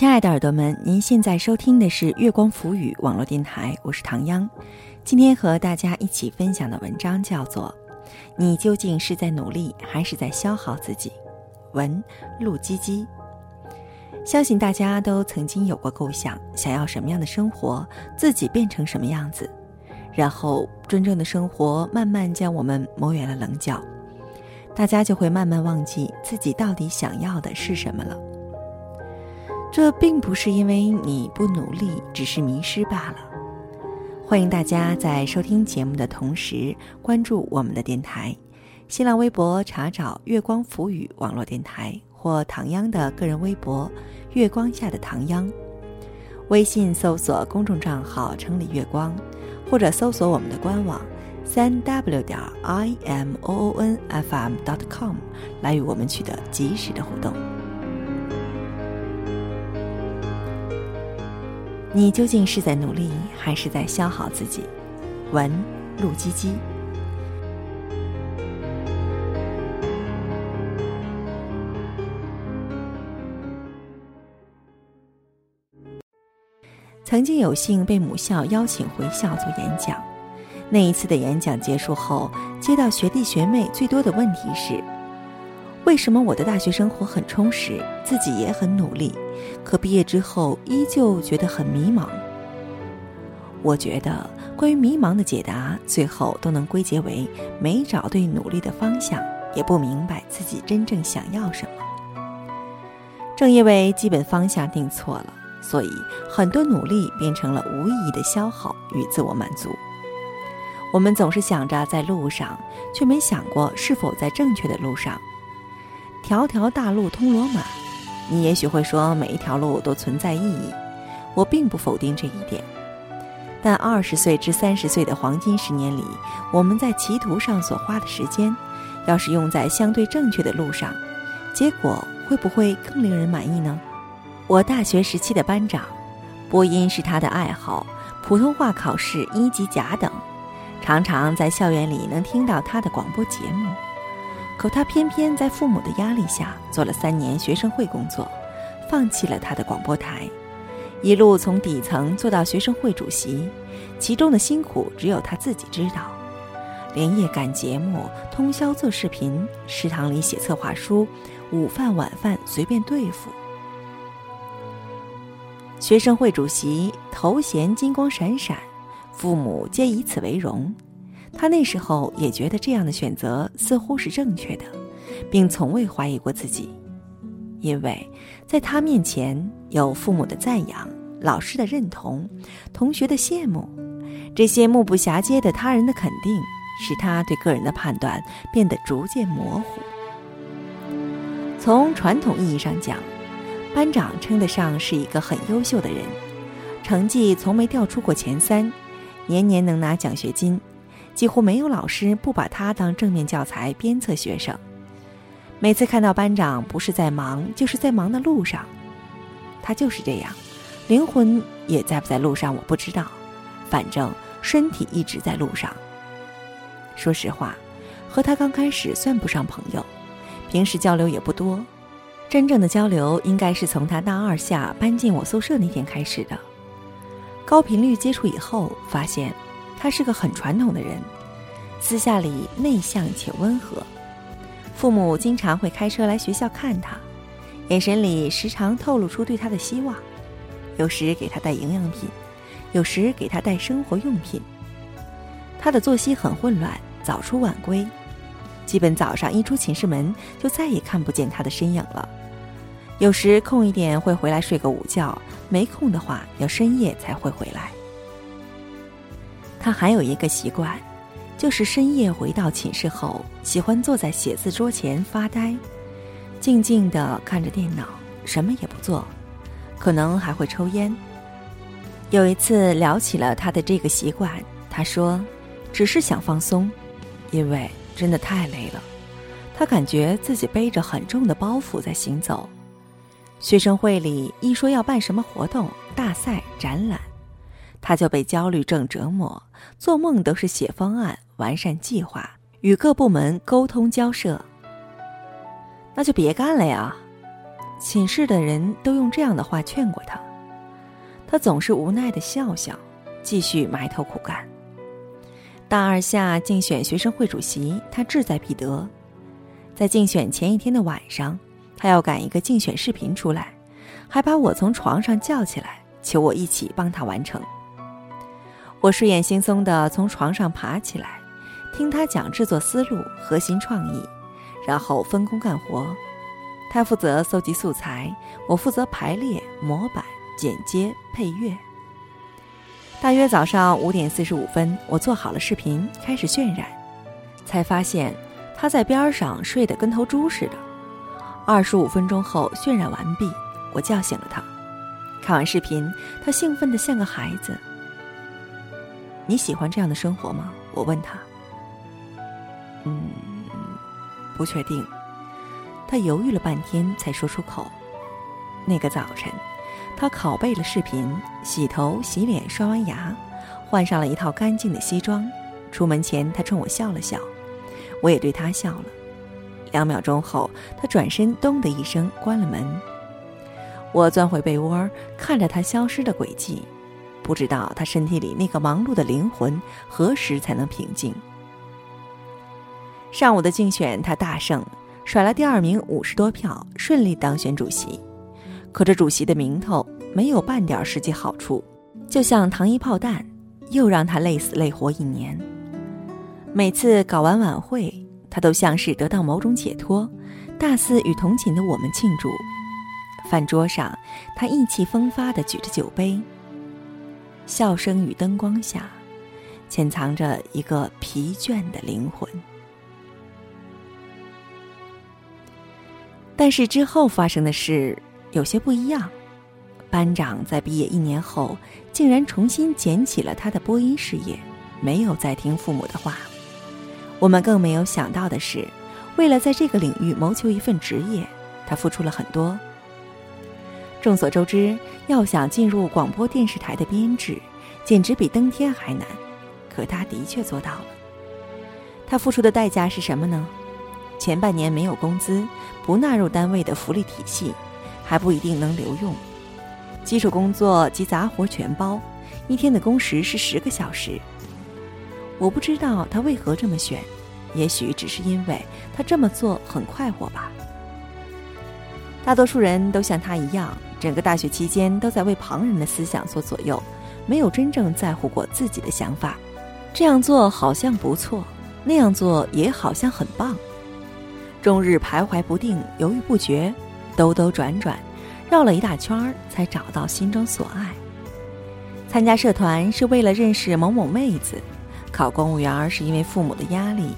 亲爱的耳朵们，您现在收听的是月光浮语网络电台，我是唐央。今天和大家一起分享的文章叫做《你究竟是在努力还是在消耗自己》。文陆基基。相信大家都曾经有过构想，想要什么样的生活，自己变成什么样子，然后真正的生活慢慢将我们磨圆了棱角，大家就会慢慢忘记自己到底想要的是什么了。这并不是因为你不努力，只是迷失罢了。欢迎大家在收听节目的同时关注我们的电台，新浪微博查找“月光浮语”网络电台或唐央的个人微博“月光下的唐央”，微信搜索公众账号“城里月光”，或者搜索我们的官网三 w 点 i m o o n f m dot com 来与我们取得及时的互动。你究竟是在努力，还是在消耗自己？文陆基基。曾经有幸被母校邀请回校做演讲，那一次的演讲结束后，接到学弟学妹最多的问题是。为什么我的大学生活很充实，自己也很努力，可毕业之后依旧觉得很迷茫？我觉得关于迷茫的解答，最后都能归结为没找对努力的方向，也不明白自己真正想要什么。正因为基本方向定错了，所以很多努力变成了无意义的消耗与自我满足。我们总是想着在路上，却没想过是否在正确的路上。条条大路通罗马，你也许会说每一条路都存在意义，我并不否定这一点。但二十岁至三十岁的黄金十年里，我们在歧途上所花的时间，要是用在相对正确的路上，结果会不会更令人满意呢？我大学时期的班长，播音是他的爱好，普通话考试一级甲等，常常在校园里能听到他的广播节目。可他偏偏在父母的压力下做了三年学生会工作，放弃了他的广播台，一路从底层做到学生会主席，其中的辛苦只有他自己知道。连夜赶节目，通宵做视频，食堂里写策划书，午饭晚饭随便对付。学生会主席头衔金光闪闪，父母皆以此为荣。他那时候也觉得这样的选择似乎是正确的，并从未怀疑过自己，因为在他面前有父母的赞扬、老师的认同、同学的羡慕，这些目不暇接的他人的肯定，使他对个人的判断变得逐渐模糊。从传统意义上讲，班长称得上是一个很优秀的人，成绩从没掉出过前三，年年能拿奖学金。几乎没有老师不把他当正面教材鞭策学生。每次看到班长不是在忙，就是在忙的路上，他就是这样，灵魂也在不在路上我不知道，反正身体一直在路上。说实话，和他刚开始算不上朋友，平时交流也不多，真正的交流应该是从他大二下搬进我宿舍那天开始的。高频率接触以后，发现。他是个很传统的人，私下里内向且温和。父母经常会开车来学校看他，眼神里时常透露出对他的希望。有时给他带营养品，有时给他带生活用品。他的作息很混乱，早出晚归，基本早上一出寝室门就再也看不见他的身影了。有时空一点会回来睡个午觉，没空的话要深夜才会回来。他还有一个习惯，就是深夜回到寝室后，喜欢坐在写字桌前发呆，静静的看着电脑，什么也不做，可能还会抽烟。有一次聊起了他的这个习惯，他说：“只是想放松，因为真的太累了。他感觉自己背着很重的包袱在行走。学生会里一说要办什么活动、大赛、展览。”他就被焦虑症折磨，做梦都是写方案、完善计划、与各部门沟通交涉。那就别干了呀！寝室的人都用这样的话劝过他，他总是无奈的笑笑，继续埋头苦干。大二下竞选学生会主席，他志在必得。在竞选前一天的晚上，他要赶一个竞选视频出来，还把我从床上叫起来，求我一起帮他完成。我睡眼惺忪的从床上爬起来，听他讲制作思路、核心创意，然后分工干活。他负责搜集素材，我负责排列、模板、剪接、配乐。大约早上五点四十五分，我做好了视频，开始渲染，才发现他在边上睡得跟头猪似的。二十五分钟后，渲染完毕，我叫醒了他。看完视频，他兴奋得像个孩子。你喜欢这样的生活吗？我问他。嗯，不确定。他犹豫了半天，才说出口。那个早晨，他拷贝了视频，洗头、洗脸、刷完牙，换上了一套干净的西装。出门前，他冲我笑了笑，我也对他笑了。两秒钟后，他转身，咚的一声关了门。我钻回被窝，看着他消失的轨迹，不知道他身体里那个忙碌的灵魂何时才能平静。上午的竞选，他大胜。甩了第二名五十多票，顺利当选主席。可这主席的名头没有半点实际好处，就像糖衣炮弹，又让他累死累活一年。每次搞完晚会，他都像是得到某种解脱，大肆与同寝的我们庆祝。饭桌上，他意气风发地举着酒杯，笑声与灯光下，潜藏着一个疲倦的灵魂。但是之后发生的事有些不一样，班长在毕业一年后，竟然重新捡起了他的播音事业，没有再听父母的话。我们更没有想到的是，为了在这个领域谋求一份职业，他付出了很多。众所周知，要想进入广播电视台的编制，简直比登天还难。可他的确做到了。他付出的代价是什么呢？前半年没有工资，不纳入单位的福利体系，还不一定能留用。基础工作及杂活全包，一天的工时是十个小时。我不知道他为何这么选，也许只是因为他这么做很快活吧。大多数人都像他一样，整个大学期间都在为旁人的思想所左右，没有真正在乎过自己的想法。这样做好像不错，那样做也好像很棒。终日徘徊不定，犹豫不决，兜兜转转，绕了一大圈儿，才找到心中所爱。参加社团是为了认识某某妹子，考公务员是因为父母的压力，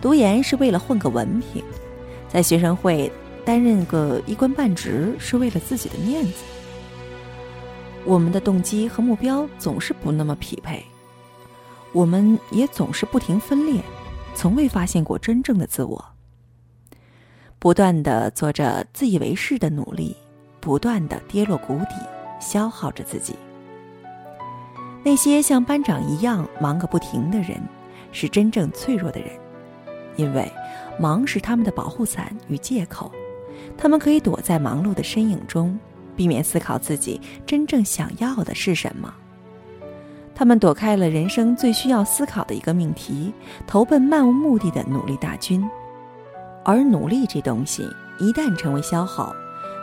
读研是为了混个文凭，在学生会担任个一官半职是为了自己的面子。我们的动机和目标总是不那么匹配，我们也总是不停分裂，从未发现过真正的自我。不断的做着自以为是的努力，不断的跌落谷底，消耗着自己。那些像班长一样忙个不停的人，是真正脆弱的人，因为忙是他们的保护伞与借口，他们可以躲在忙碌的身影中，避免思考自己真正想要的是什么。他们躲开了人生最需要思考的一个命题，投奔漫无目的的努力大军。而努力这东西，一旦成为消耗，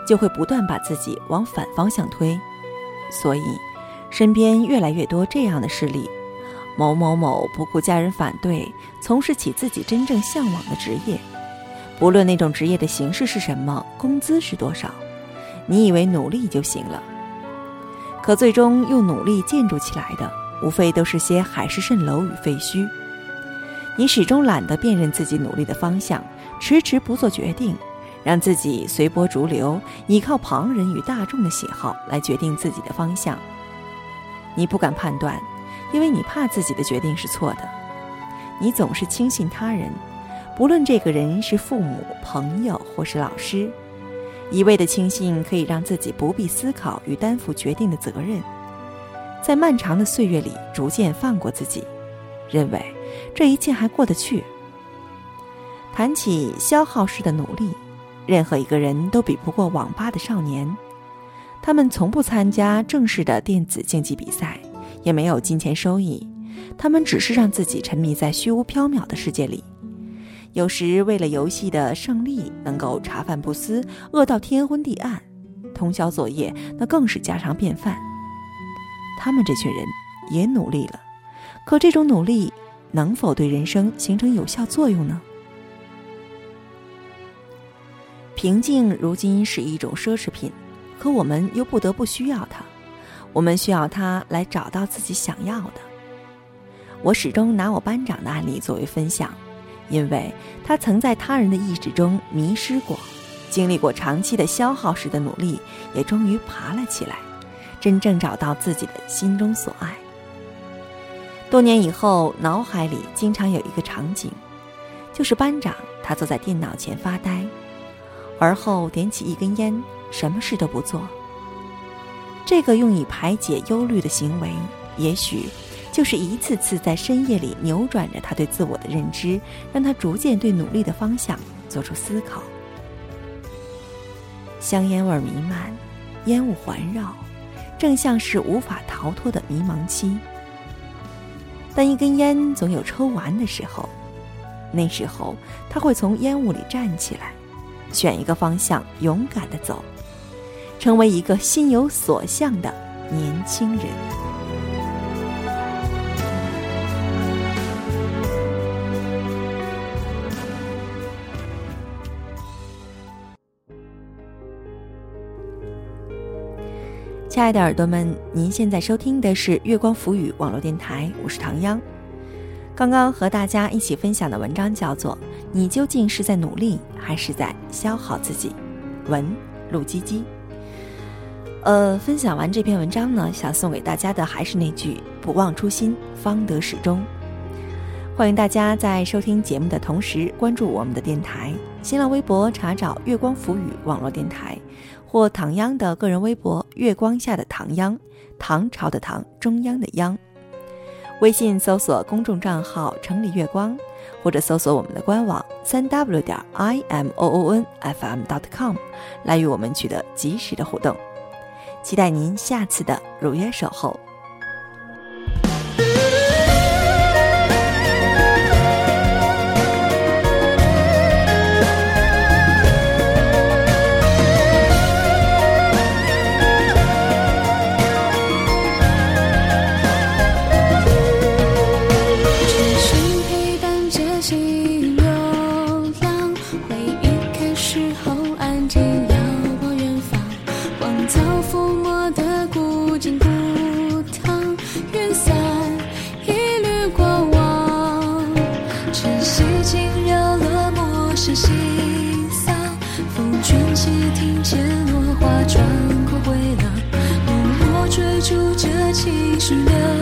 就会不断把自己往反方向推。所以，身边越来越多这样的事例：某某某不顾家人反对，从事起自己真正向往的职业，不论那种职业的形式是什么，工资是多少，你以为努力就行了？可最终用努力建筑起来的，无非都是些海市蜃楼与废墟。你始终懒得辨认自己努力的方向。迟迟不做决定，让自己随波逐流，依靠旁人与大众的喜好来决定自己的方向。你不敢判断，因为你怕自己的决定是错的。你总是轻信他人，不论这个人是父母、朋友或是老师，一味的轻信可以让自己不必思考与担负决定的责任，在漫长的岁月里逐渐放过自己，认为这一切还过得去。谈起消耗式的努力，任何一个人都比不过网吧的少年。他们从不参加正式的电子竞技比赛，也没有金钱收益。他们只是让自己沉迷在虚无缥缈的世界里。有时为了游戏的胜利，能够茶饭不思，饿到天昏地暗，通宵作业，那更是家常便饭。他们这群人也努力了，可这种努力能否对人生形成有效作用呢？平静如今是一种奢侈品，可我们又不得不需要它。我们需要它来找到自己想要的。我始终拿我班长的案例作为分享，因为他曾在他人的意志中迷失过，经历过长期的消耗式的努力，也终于爬了起来，真正找到自己的心中所爱。多年以后，脑海里经常有一个场景，就是班长他坐在电脑前发呆。而后点起一根烟，什么事都不做。这个用以排解忧虑的行为，也许就是一次次在深夜里扭转着他对自我的认知，让他逐渐对努力的方向做出思考。香烟味弥漫，烟雾环绕，正像是无法逃脱的迷茫期。但一根烟总有抽完的时候，那时候他会从烟雾里站起来。选一个方向，勇敢的走，成为一个心有所向的年轻人。亲爱的耳朵们，您现在收听的是月光浮语网络电台，我是唐央。刚刚和大家一起分享的文章叫做《你究竟是在努力还是在消耗自己》，文陆基基。呃，分享完这篇文章呢，想送给大家的还是那句“不忘初心，方得始终”。欢迎大家在收听节目的同时关注我们的电台，新浪微博查找“月光浮语网络电台”或唐央的个人微博“月光下的唐央”，唐朝的唐，中央的央。微信搜索公众账号“城里月光”，或者搜索我们的官网三 w 点 i m o o n f m dot com，来与我们取得及时的互动。期待您下次的如约守候。情绪流。